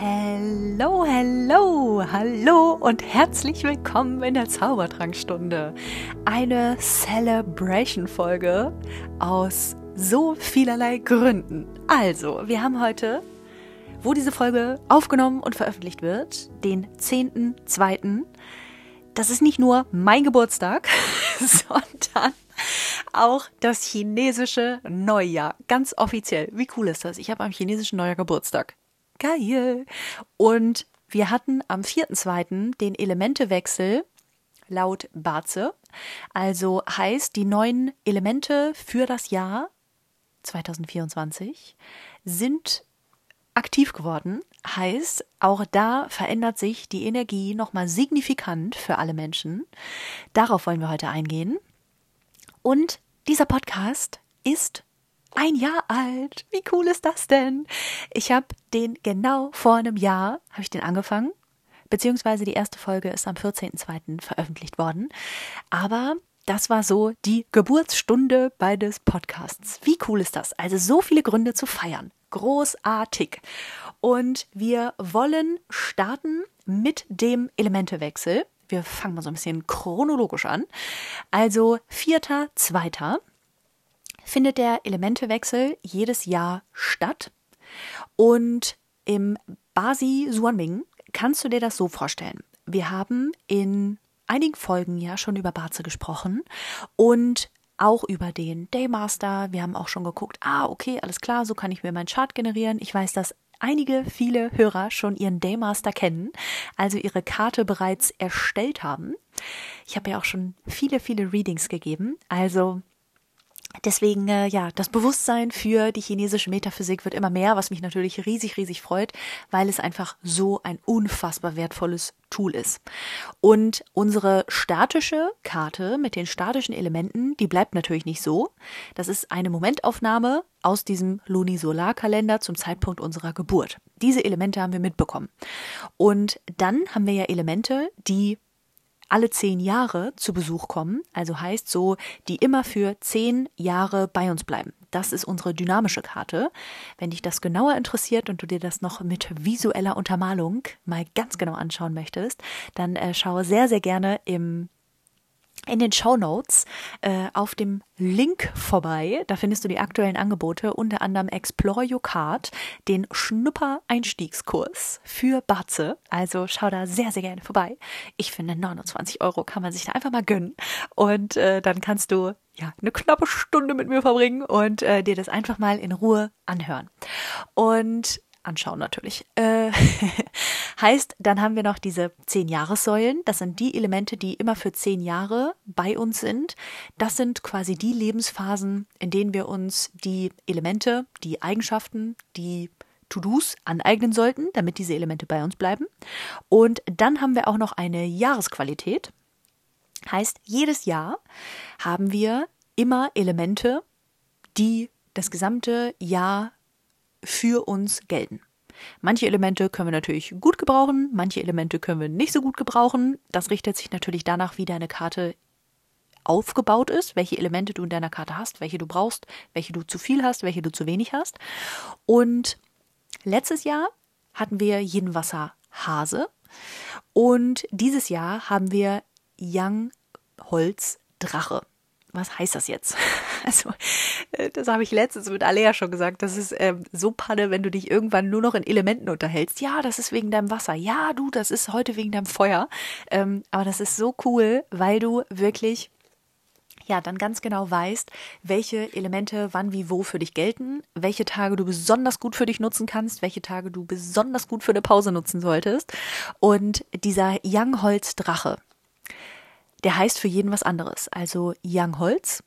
Hallo, hallo, hallo und herzlich willkommen in der Zaubertrankstunde. Eine Celebration-Folge aus so vielerlei Gründen. Also, wir haben heute, wo diese Folge aufgenommen und veröffentlicht wird, den 10.2. Das ist nicht nur mein Geburtstag, sondern auch das chinesische Neujahr. Ganz offiziell. Wie cool ist das? Ich habe am chinesischen Neujahr Geburtstag. Geil. Und wir hatten am 4.2. den Elementewechsel laut Barze. Also heißt, die neuen Elemente für das Jahr 2024 sind aktiv geworden. Heißt, auch da verändert sich die Energie nochmal signifikant für alle Menschen. Darauf wollen wir heute eingehen. Und dieser Podcast ist ein Jahr alt. Wie cool ist das denn? Ich habe den genau vor einem Jahr, habe ich den angefangen. Beziehungsweise die erste Folge ist am 14.02. veröffentlicht worden. Aber das war so die Geburtsstunde beides Podcasts. Wie cool ist das? Also so viele Gründe zu feiern. Großartig. Und wir wollen starten mit dem Elementewechsel wir fangen mal so ein bisschen chronologisch an. Also vierter, zweiter findet der Elementewechsel jedes Jahr statt. Und im Basi Suanming kannst du dir das so vorstellen. Wir haben in einigen Folgen ja schon über Barze gesprochen und auch über den Daymaster. Wir haben auch schon geguckt, ah, okay, alles klar, so kann ich mir meinen Chart generieren. Ich weiß, dass einige, viele Hörer schon ihren Daymaster kennen, also ihre Karte bereits erstellt haben. Ich habe ja auch schon viele, viele Readings gegeben. Also Deswegen, äh, ja, das Bewusstsein für die chinesische Metaphysik wird immer mehr, was mich natürlich riesig, riesig freut, weil es einfach so ein unfassbar wertvolles Tool ist. Und unsere statische Karte mit den statischen Elementen, die bleibt natürlich nicht so. Das ist eine Momentaufnahme aus diesem Lunisolarkalender zum Zeitpunkt unserer Geburt. Diese Elemente haben wir mitbekommen. Und dann haben wir ja Elemente, die alle zehn Jahre zu Besuch kommen, also heißt so, die immer für zehn Jahre bei uns bleiben. Das ist unsere dynamische Karte. Wenn dich das genauer interessiert und du dir das noch mit visueller Untermalung mal ganz genau anschauen möchtest, dann äh, schaue sehr, sehr gerne im in den Show Notes äh, auf dem Link vorbei. Da findest du die aktuellen Angebote, unter anderem Explore Your Card, den Schnupper-Einstiegskurs für Batze. Also schau da sehr, sehr gerne vorbei. Ich finde, 29 Euro kann man sich da einfach mal gönnen. Und äh, dann kannst du ja eine knappe Stunde mit mir verbringen und äh, dir das einfach mal in Ruhe anhören. Und anschauen natürlich. Äh, heißt, dann haben wir noch diese zehn Jahressäulen. Das sind die Elemente, die immer für zehn Jahre bei uns sind. Das sind quasi die Lebensphasen, in denen wir uns die Elemente, die Eigenschaften, die To-Dos aneignen sollten, damit diese Elemente bei uns bleiben. Und dann haben wir auch noch eine Jahresqualität. Heißt, jedes Jahr haben wir immer Elemente, die das gesamte Jahr für uns gelten. Manche Elemente können wir natürlich gut gebrauchen, manche Elemente können wir nicht so gut gebrauchen. Das richtet sich natürlich danach, wie deine Karte aufgebaut ist, welche Elemente du in deiner Karte hast, welche du brauchst, welche du zu viel hast, welche du zu wenig hast. Und letztes Jahr hatten wir Yin Wasser Hase und dieses Jahr haben wir Yang Holz Drache was heißt das jetzt? Also, äh, das habe ich letztens mit Alea schon gesagt. Das ist ähm, so Panne, wenn du dich irgendwann nur noch in Elementen unterhältst. Ja, das ist wegen deinem Wasser. Ja, du, das ist heute wegen deinem Feuer. Ähm, aber das ist so cool, weil du wirklich ja, dann ganz genau weißt, welche Elemente wann wie wo für dich gelten, welche Tage du besonders gut für dich nutzen kannst, welche Tage du besonders gut für eine Pause nutzen solltest. Und dieser Young Holz Drache, der heißt für jeden was anderes. Also Young Holz.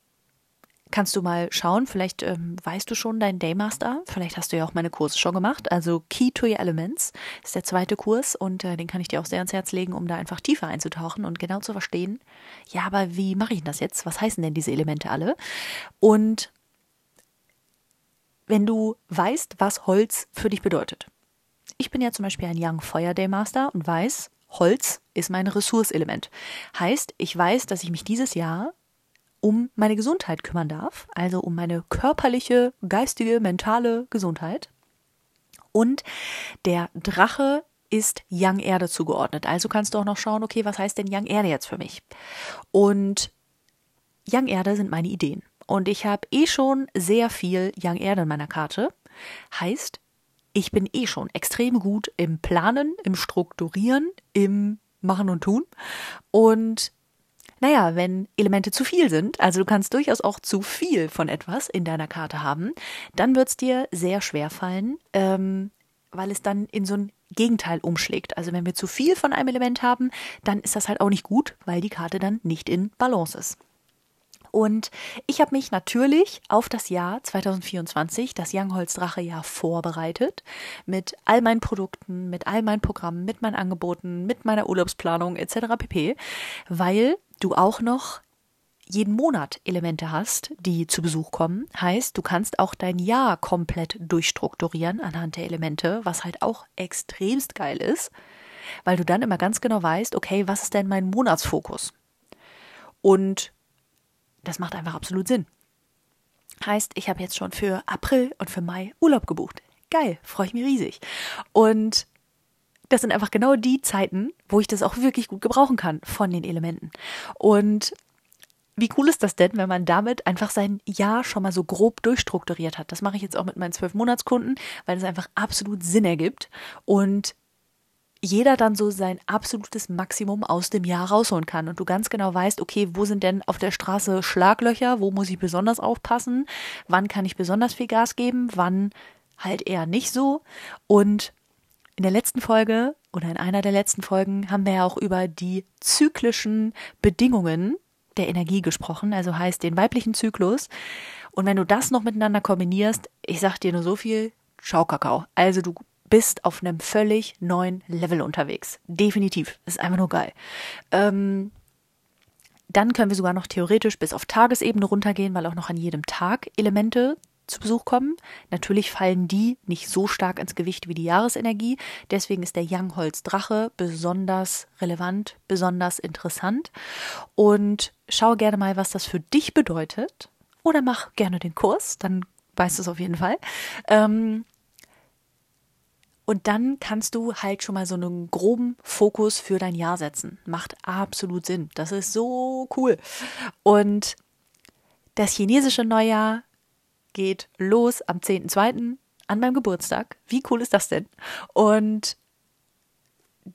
Kannst du mal schauen, vielleicht ähm, weißt du schon deinen Daymaster, vielleicht hast du ja auch meine Kurse schon gemacht. Also Key to Your Elements ist der zweite Kurs und äh, den kann ich dir auch sehr ans Herz legen, um da einfach tiefer einzutauchen und genau zu verstehen, ja, aber wie mache ich das jetzt? Was heißen denn diese Elemente alle? Und wenn du weißt, was Holz für dich bedeutet. Ich bin ja zum Beispiel ein Young Fire Daymaster und weiß, Holz ist mein Ressourceelement. Heißt, ich weiß, dass ich mich dieses Jahr um meine Gesundheit kümmern darf, also um meine körperliche, geistige, mentale Gesundheit. Und der Drache ist Young Erde zugeordnet. Also kannst du auch noch schauen, okay, was heißt denn Young Erde jetzt für mich? Und Young Erde sind meine Ideen. Und ich habe eh schon sehr viel Young Erde in meiner Karte. Heißt, ich bin eh schon extrem gut im Planen, im Strukturieren, im Machen und Tun. Und naja, wenn Elemente zu viel sind, also du kannst durchaus auch zu viel von etwas in deiner Karte haben, dann wird es dir sehr schwer fallen, ähm, weil es dann in so ein Gegenteil umschlägt. Also wenn wir zu viel von einem Element haben, dann ist das halt auch nicht gut, weil die Karte dann nicht in Balance ist. Und ich habe mich natürlich auf das Jahr 2024, das Youngholz Drache Jahr vorbereitet, mit all meinen Produkten, mit all meinen Programmen, mit meinen Angeboten, mit meiner Urlaubsplanung etc. pp, weil du auch noch jeden Monat Elemente hast, die zu Besuch kommen. Heißt, du kannst auch dein Jahr komplett durchstrukturieren anhand der Elemente, was halt auch extremst geil ist, weil du dann immer ganz genau weißt, okay, was ist denn mein Monatsfokus? Und das macht einfach absolut Sinn. Heißt, ich habe jetzt schon für April und für Mai Urlaub gebucht. Geil, freue ich mich riesig. Und das sind einfach genau die Zeiten, wo ich das auch wirklich gut gebrauchen kann von den Elementen. Und wie cool ist das denn, wenn man damit einfach sein Jahr schon mal so grob durchstrukturiert hat? Das mache ich jetzt auch mit meinen zwölf Monatskunden, weil es einfach absolut Sinn ergibt und jeder dann so sein absolutes Maximum aus dem Jahr rausholen kann. Und du ganz genau weißt, okay, wo sind denn auf der Straße Schlaglöcher, wo muss ich besonders aufpassen, wann kann ich besonders viel Gas geben, wann halt eher nicht so? Und in der letzten Folge oder in einer der letzten Folgen haben wir ja auch über die zyklischen Bedingungen der Energie gesprochen, also heißt den weiblichen Zyklus. Und wenn du das noch miteinander kombinierst, ich sag dir nur so viel, schau Kakao. Also du bist auf einem völlig neuen Level unterwegs. Definitiv. Das ist einfach nur geil. Ähm, dann können wir sogar noch theoretisch bis auf Tagesebene runtergehen, weil auch noch an jedem Tag Elemente zu Besuch kommen. Natürlich fallen die nicht so stark ins Gewicht wie die Jahresenergie. Deswegen ist der Youngholz Drache besonders relevant, besonders interessant. Und schau gerne mal, was das für dich bedeutet. Oder mach gerne den Kurs, dann weißt du es auf jeden Fall. Ähm, und dann kannst du halt schon mal so einen groben Fokus für dein Jahr setzen. Macht absolut Sinn. Das ist so cool. Und das chinesische Neujahr geht los am 10.2. an meinem Geburtstag. Wie cool ist das denn? Und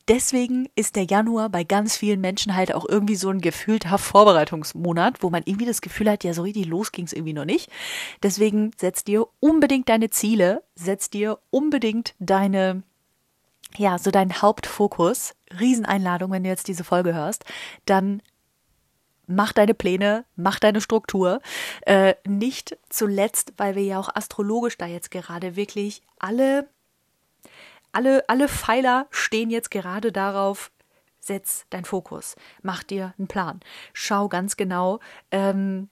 deswegen ist der Januar bei ganz vielen Menschen halt auch irgendwie so ein gefühlter Vorbereitungsmonat, wo man irgendwie das Gefühl hat, ja, so richtig los ging es irgendwie noch nicht. Deswegen setz dir unbedingt deine Ziele, setz dir unbedingt deine, ja, so deinen Hauptfokus. Rieseneinladung, wenn du jetzt diese Folge hörst, dann mach deine Pläne, mach deine Struktur. Äh, nicht zuletzt, weil wir ja auch astrologisch da jetzt gerade wirklich alle, alle, alle Pfeiler stehen jetzt gerade darauf, setz dein Fokus, mach dir einen Plan, schau ganz genau, ähm,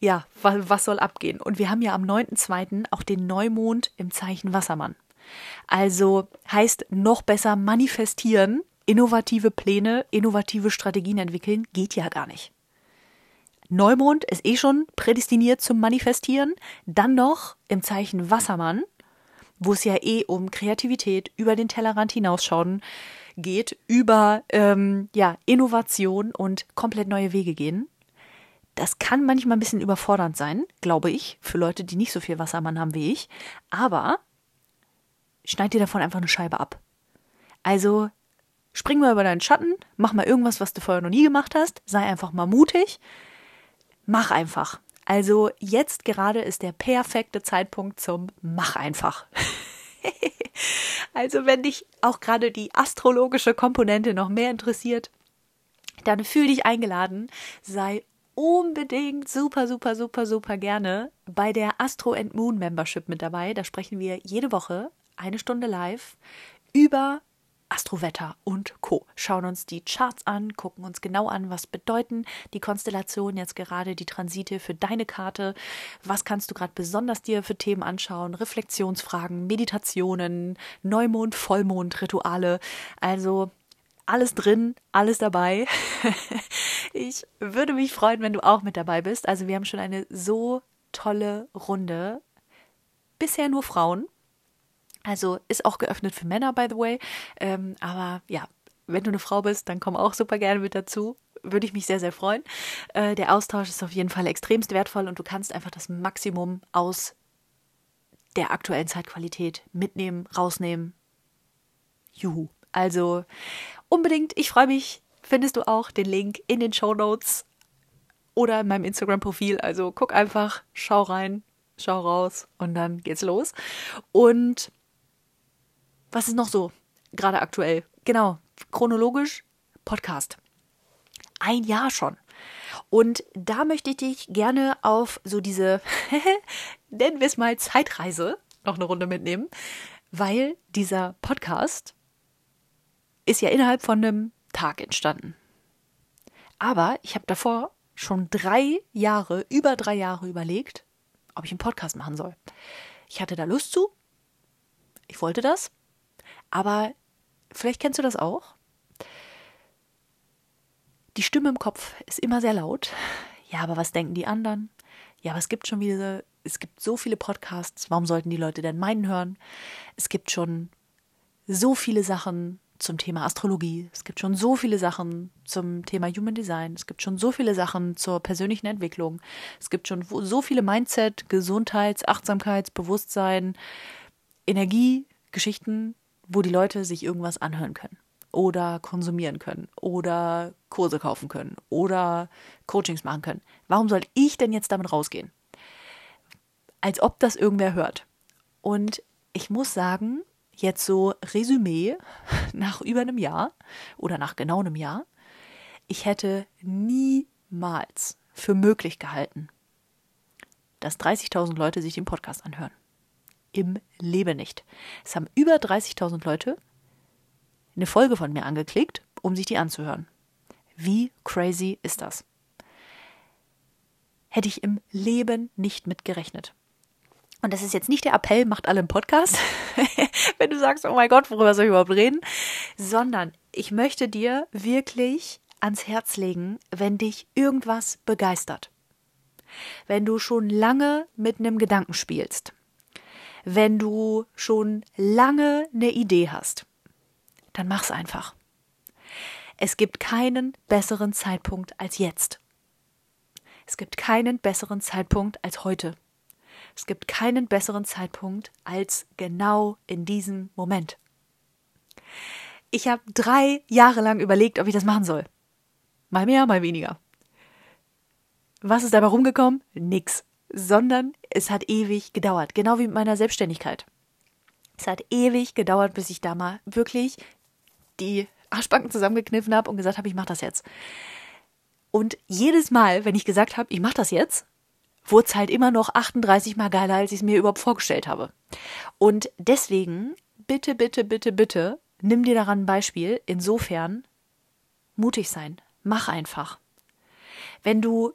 ja, was, was soll abgehen. Und wir haben ja am 9.2. auch den Neumond im Zeichen Wassermann. Also heißt noch besser manifestieren, innovative Pläne, innovative Strategien entwickeln, geht ja gar nicht. Neumond ist eh schon prädestiniert zum Manifestieren. Dann noch im Zeichen Wassermann, wo es ja eh um Kreativität, über den Tellerrand hinausschauen geht, über ähm, ja, Innovation und komplett neue Wege gehen. Das kann manchmal ein bisschen überfordernd sein, glaube ich, für Leute, die nicht so viel Wassermann haben wie ich. Aber schneid dir davon einfach eine Scheibe ab. Also spring mal über deinen Schatten, mach mal irgendwas, was du vorher noch nie gemacht hast, sei einfach mal mutig mach einfach. Also jetzt gerade ist der perfekte Zeitpunkt zum Mach einfach. also wenn dich auch gerade die astrologische Komponente noch mehr interessiert, dann fühl dich eingeladen, sei unbedingt super, super, super, super gerne bei der Astro and Moon Membership mit dabei. Da sprechen wir jede Woche eine Stunde live über Astrowetter und Co. Schauen uns die Charts an, gucken uns genau an, was bedeuten die Konstellationen jetzt gerade, die Transite für deine Karte. Was kannst du gerade besonders dir für Themen anschauen? Reflexionsfragen, Meditationen, Neumond, Vollmond, Rituale. Also alles drin, alles dabei. ich würde mich freuen, wenn du auch mit dabei bist. Also wir haben schon eine so tolle Runde. Bisher nur Frauen. Also ist auch geöffnet für Männer, by the way. Ähm, aber ja, wenn du eine Frau bist, dann komm auch super gerne mit dazu. Würde ich mich sehr, sehr freuen. Äh, der Austausch ist auf jeden Fall extremst wertvoll und du kannst einfach das Maximum aus der aktuellen Zeitqualität mitnehmen, rausnehmen. Juhu. Also unbedingt, ich freue mich. Findest du auch den Link in den Show Notes oder in meinem Instagram-Profil. Also guck einfach, schau rein, schau raus und dann geht's los. Und was ist noch so gerade aktuell? Genau, chronologisch Podcast. Ein Jahr schon. Und da möchte ich dich gerne auf so diese, nennen wir es mal Zeitreise, noch eine Runde mitnehmen, weil dieser Podcast ist ja innerhalb von einem Tag entstanden. Aber ich habe davor schon drei Jahre, über drei Jahre überlegt, ob ich einen Podcast machen soll. Ich hatte da Lust zu. Ich wollte das. Aber vielleicht kennst du das auch. Die Stimme im Kopf ist immer sehr laut. Ja, aber was denken die anderen? Ja, aber es gibt schon wieder, es gibt so viele Podcasts. Warum sollten die Leute denn meinen hören? Es gibt schon so viele Sachen zum Thema Astrologie. Es gibt schon so viele Sachen zum Thema Human Design. Es gibt schon so viele Sachen zur persönlichen Entwicklung. Es gibt schon so viele Mindset, Gesundheits-, Achtsamkeits-, Bewusstsein, Energie, Geschichten, wo die Leute sich irgendwas anhören können oder konsumieren können oder Kurse kaufen können oder Coachings machen können. Warum soll ich denn jetzt damit rausgehen? Als ob das irgendwer hört. Und ich muss sagen, jetzt so Resümee nach über einem Jahr oder nach genau einem Jahr, ich hätte niemals für möglich gehalten, dass 30.000 Leute sich den Podcast anhören. Im Leben nicht. Es haben über 30.000 Leute eine Folge von mir angeklickt, um sich die anzuhören. Wie crazy ist das? Hätte ich im Leben nicht mit gerechnet. Und das ist jetzt nicht der Appell, macht alle einen Podcast, wenn du sagst, oh mein Gott, worüber soll ich überhaupt reden, sondern ich möchte dir wirklich ans Herz legen, wenn dich irgendwas begeistert. Wenn du schon lange mit einem Gedanken spielst. Wenn du schon lange eine Idee hast dann mach's einfach. Es gibt keinen besseren Zeitpunkt als jetzt. Es gibt keinen besseren Zeitpunkt als heute. Es gibt keinen besseren Zeitpunkt als genau in diesem Moment. Ich habe drei Jahre lang überlegt, ob ich das machen soll. Mal mehr, mal weniger. Was ist dabei rumgekommen? Nix. Sondern es hat ewig gedauert. Genau wie mit meiner Selbstständigkeit. Es hat ewig gedauert, bis ich da mal wirklich die Arschbacken zusammengekniffen habe und gesagt habe, ich mache das jetzt. Und jedes Mal, wenn ich gesagt habe, ich mache das jetzt, wurde es halt immer noch 38 Mal geiler, als ich es mir überhaupt vorgestellt habe. Und deswegen, bitte, bitte, bitte, bitte, nimm dir daran ein Beispiel. Insofern, mutig sein. Mach einfach. Wenn du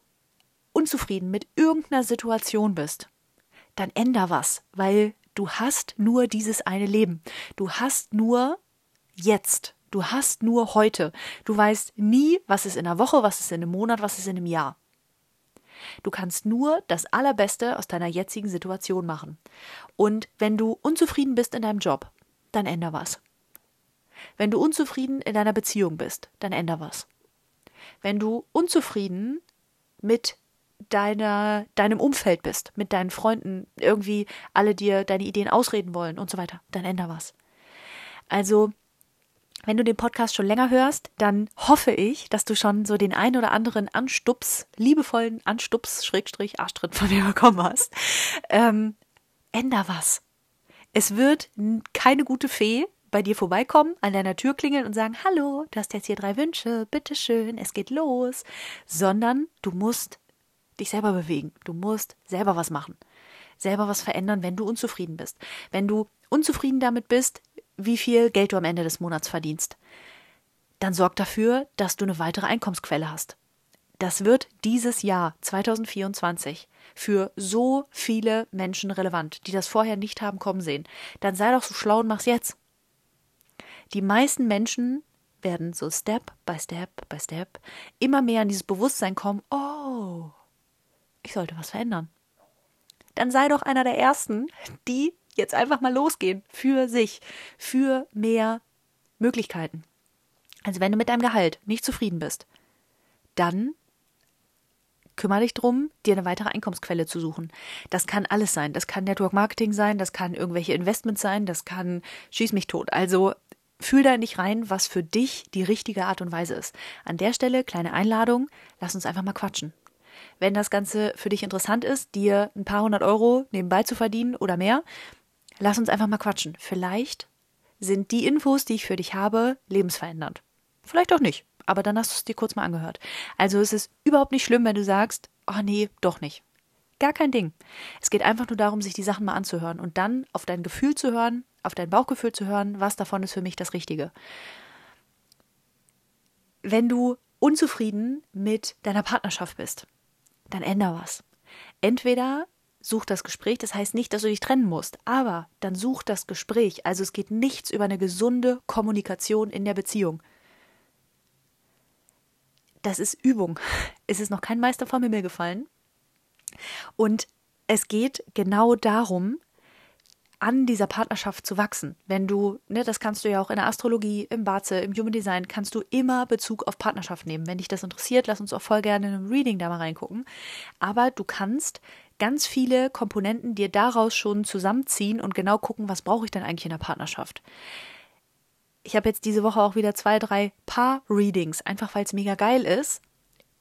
unzufrieden mit irgendeiner Situation bist, dann änder was, weil du hast nur dieses eine Leben. Du hast nur jetzt. Du hast nur heute. Du weißt nie, was ist in einer Woche, was ist in einem Monat, was ist in einem Jahr. Du kannst nur das Allerbeste aus deiner jetzigen Situation machen. Und wenn du unzufrieden bist in deinem Job, dann änder was. Wenn du unzufrieden in deiner Beziehung bist, dann änder was. Wenn du unzufrieden mit deiner, deinem Umfeld bist, mit deinen Freunden, irgendwie alle dir deine Ideen ausreden wollen und so weiter, dann änder was. Also wenn du den Podcast schon länger hörst, dann hoffe ich, dass du schon so den ein oder anderen Anstups, liebevollen Anstups, Schrägstrich, Arschtritt von mir bekommen hast. Ähm, änder was. Es wird keine gute Fee bei dir vorbeikommen, an deiner Tür klingeln und sagen, hallo, du hast jetzt hier drei Wünsche, bitteschön, es geht los, sondern du musst dich selber bewegen. Du musst selber was machen. Selber was verändern, wenn du unzufrieden bist. Wenn du unzufrieden damit bist, wie viel Geld du am Ende des Monats verdienst. Dann sorg dafür, dass du eine weitere Einkommensquelle hast. Das wird dieses Jahr 2024 für so viele Menschen relevant, die das vorher nicht haben kommen sehen. Dann sei doch so schlau und mach's jetzt. Die meisten Menschen werden so Step by Step by Step immer mehr in dieses Bewusstsein kommen, oh, ich sollte was verändern. Dann sei doch einer der Ersten, die jetzt einfach mal losgehen für sich, für mehr Möglichkeiten. Also wenn du mit deinem Gehalt nicht zufrieden bist, dann kümmere dich drum, dir eine weitere Einkommensquelle zu suchen. Das kann alles sein. Das kann Network Marketing sein, das kann irgendwelche Investments sein, das kann schieß mich tot. Also fühl da in dich rein, was für dich die richtige Art und Weise ist. An der Stelle kleine Einladung, lass uns einfach mal quatschen. Wenn das Ganze für dich interessant ist, dir ein paar hundert Euro nebenbei zu verdienen oder mehr, lass uns einfach mal quatschen. Vielleicht sind die Infos, die ich für dich habe, lebensverändernd. Vielleicht auch nicht, aber dann hast du es dir kurz mal angehört. Also es ist überhaupt nicht schlimm, wenn du sagst, oh nee, doch nicht. Gar kein Ding. Es geht einfach nur darum, sich die Sachen mal anzuhören und dann auf dein Gefühl zu hören, auf dein Bauchgefühl zu hören, was davon ist für mich das Richtige. Wenn du unzufrieden mit deiner Partnerschaft bist, dann änder was. Entweder such das Gespräch, das heißt nicht, dass du dich trennen musst, aber dann such das Gespräch. Also es geht nichts über eine gesunde Kommunikation in der Beziehung. Das ist Übung. Es ist noch kein Meister vom Himmel gefallen. Und es geht genau darum, an dieser Partnerschaft zu wachsen. Wenn du, ne, das kannst du ja auch in der Astrologie, im Baze, im Human Design, kannst du immer Bezug auf Partnerschaft nehmen. Wenn dich das interessiert, lass uns auch voll gerne in einem Reading da mal reingucken. Aber du kannst ganz viele Komponenten dir daraus schon zusammenziehen und genau gucken, was brauche ich denn eigentlich in der Partnerschaft. Ich habe jetzt diese Woche auch wieder zwei, drei Paar-Readings, einfach weil es mega geil ist,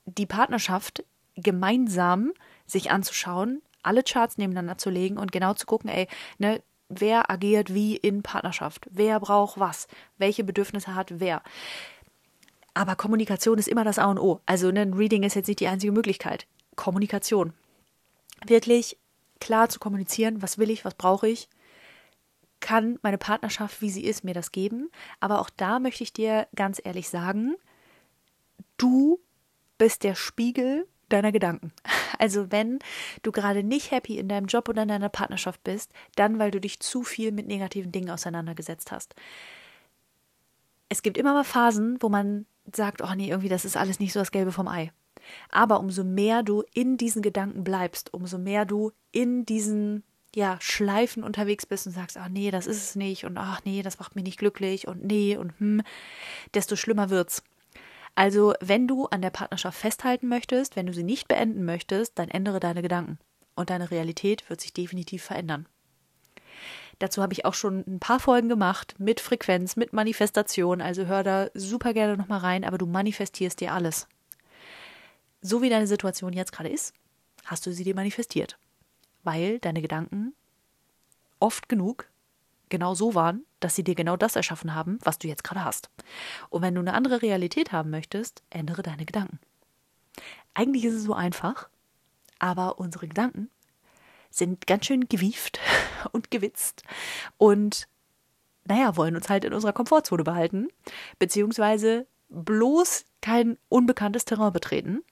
die Partnerschaft gemeinsam sich anzuschauen, alle Charts nebeneinander zu legen und genau zu gucken, ey, ne, wer agiert wie in Partnerschaft, wer braucht was, welche Bedürfnisse hat wer. Aber Kommunikation ist immer das A und O. Also ne, ein Reading ist jetzt nicht die einzige Möglichkeit. Kommunikation. Wirklich klar zu kommunizieren, was will ich, was brauche ich, kann meine Partnerschaft, wie sie ist, mir das geben. Aber auch da möchte ich dir ganz ehrlich sagen, du bist der Spiegel deiner Gedanken. Also wenn du gerade nicht happy in deinem Job oder in deiner Partnerschaft bist, dann weil du dich zu viel mit negativen Dingen auseinandergesetzt hast. Es gibt immer mal Phasen, wo man sagt, oh nee, irgendwie das ist alles nicht so das Gelbe vom Ei. Aber umso mehr du in diesen Gedanken bleibst, umso mehr du in diesen ja, Schleifen unterwegs bist und sagst, ach nee, das ist es nicht und ach nee, das macht mich nicht glücklich und nee und hm, desto schlimmer wird's. Also, wenn du an der Partnerschaft festhalten möchtest, wenn du sie nicht beenden möchtest, dann ändere deine Gedanken und deine Realität wird sich definitiv verändern. Dazu habe ich auch schon ein paar Folgen gemacht mit Frequenz, mit Manifestation, also hör da super gerne nochmal rein, aber du manifestierst dir alles. So wie deine Situation jetzt gerade ist, hast du sie dir manifestiert, weil deine Gedanken oft genug genau so waren, dass sie dir genau das erschaffen haben, was du jetzt gerade hast. Und wenn du eine andere Realität haben möchtest, ändere deine Gedanken. Eigentlich ist es so einfach, aber unsere Gedanken sind ganz schön gewieft und gewitzt und naja, wollen uns halt in unserer Komfortzone behalten, beziehungsweise bloß kein unbekanntes Terrain betreten.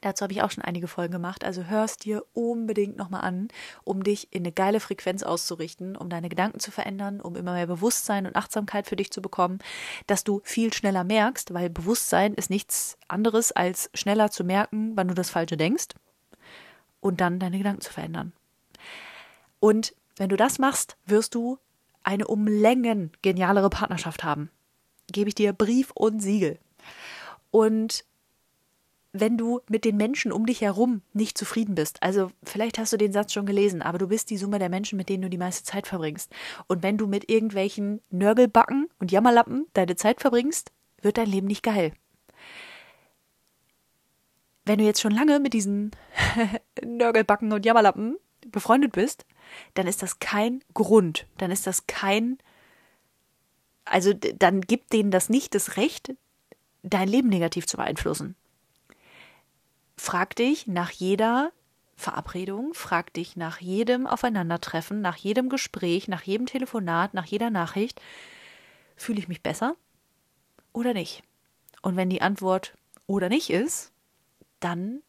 Dazu habe ich auch schon einige Folgen gemacht. Also hörst dir unbedingt nochmal an, um dich in eine geile Frequenz auszurichten, um deine Gedanken zu verändern, um immer mehr Bewusstsein und Achtsamkeit für dich zu bekommen, dass du viel schneller merkst, weil Bewusstsein ist nichts anderes als schneller zu merken, wann du das Falsche denkst und dann deine Gedanken zu verändern. Und wenn du das machst, wirst du eine um Längen genialere Partnerschaft haben. Gebe ich dir Brief und Siegel. Und wenn du mit den Menschen um dich herum nicht zufrieden bist. Also vielleicht hast du den Satz schon gelesen, aber du bist die Summe der Menschen, mit denen du die meiste Zeit verbringst. Und wenn du mit irgendwelchen Nörgelbacken und Jammerlappen deine Zeit verbringst, wird dein Leben nicht geil. Wenn du jetzt schon lange mit diesen Nörgelbacken und Jammerlappen befreundet bist, dann ist das kein Grund, dann ist das kein, also dann gibt denen das nicht das Recht, dein Leben negativ zu beeinflussen frag dich nach jeder Verabredung, frag dich nach jedem Aufeinandertreffen, nach jedem Gespräch, nach jedem Telefonat, nach jeder Nachricht, fühle ich mich besser oder nicht? Und wenn die Antwort oder nicht ist, dann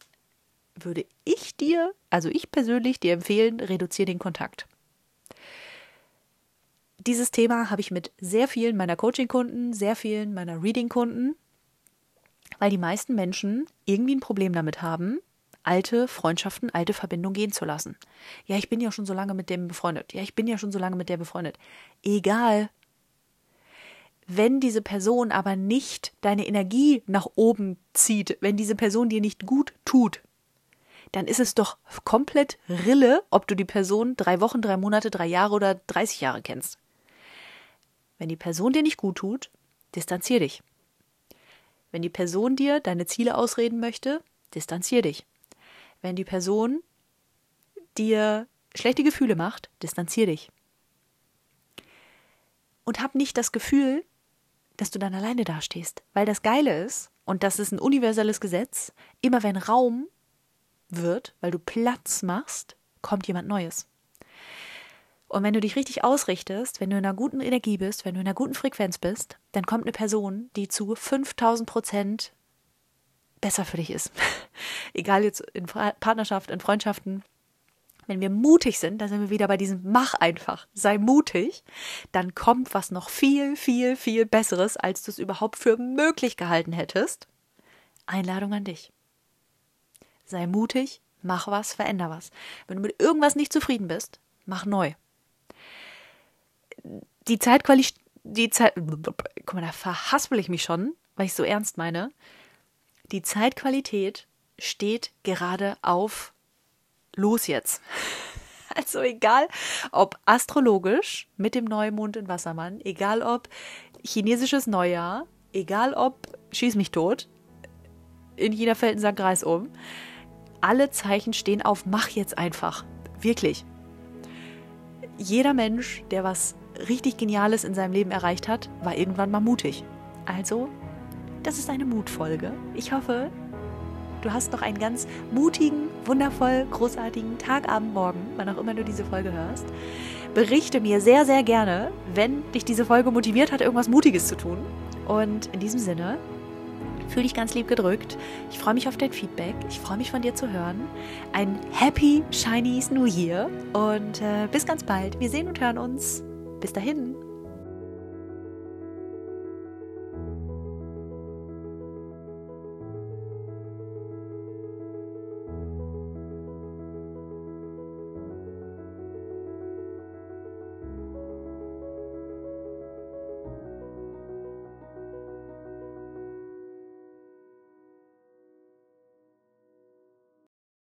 würde ich dir, also ich persönlich dir empfehlen, reduziere den Kontakt. Dieses Thema habe ich mit sehr vielen meiner Coaching-Kunden, sehr vielen meiner Reading-Kunden weil die meisten Menschen irgendwie ein Problem damit haben, alte Freundschaften, alte Verbindungen gehen zu lassen. Ja, ich bin ja schon so lange mit dem befreundet. Ja, ich bin ja schon so lange mit der befreundet. Egal. Wenn diese Person aber nicht deine Energie nach oben zieht, wenn diese Person dir nicht gut tut, dann ist es doch komplett Rille, ob du die Person drei Wochen, drei Monate, drei Jahre oder 30 Jahre kennst. Wenn die Person dir nicht gut tut, distanzier dich. Wenn die Person dir deine Ziele ausreden möchte, distanzier dich. Wenn die Person dir schlechte Gefühle macht, distanzier dich. Und hab nicht das Gefühl, dass du dann alleine dastehst. Weil das Geile ist, und das ist ein universelles Gesetz, immer wenn Raum wird, weil du Platz machst, kommt jemand Neues. Und wenn du dich richtig ausrichtest, wenn du in einer guten Energie bist, wenn du in einer guten Frequenz bist, dann kommt eine Person, die zu 5000 Prozent besser für dich ist. Egal jetzt in Partnerschaft, in Freundschaften. Wenn wir mutig sind, da sind wir wieder bei diesem Mach einfach, sei mutig, dann kommt was noch viel, viel, viel Besseres, als du es überhaupt für möglich gehalten hättest. Einladung an dich. Sei mutig, mach was, veränder was. Wenn du mit irgendwas nicht zufrieden bist, mach neu. Die Zeitqualität, die Zeit, guck mal, da verhaspel ich mich schon, weil ich so ernst meine. Die Zeitqualität steht gerade auf los jetzt. Also egal, ob astrologisch mit dem Neumond in Wassermann, egal ob chinesisches Neujahr, egal ob schieß mich tot, in China fällt ein Sandkreis um alle Zeichen stehen auf, mach jetzt einfach. Wirklich. Jeder Mensch, der was richtig Geniales in seinem Leben erreicht hat, war irgendwann mal mutig. Also, das ist eine Mutfolge. Ich hoffe, du hast noch einen ganz mutigen, wundervoll, großartigen Tag, Abend, Morgen, wann auch immer du diese Folge hörst. Berichte mir sehr, sehr gerne, wenn dich diese Folge motiviert hat, irgendwas Mutiges zu tun. Und in diesem Sinne, Fühl dich ganz lieb gedrückt. Ich freue mich auf dein Feedback. Ich freue mich von dir zu hören. Ein Happy Chinese New Year und äh, bis ganz bald. Wir sehen und hören uns. Bis dahin.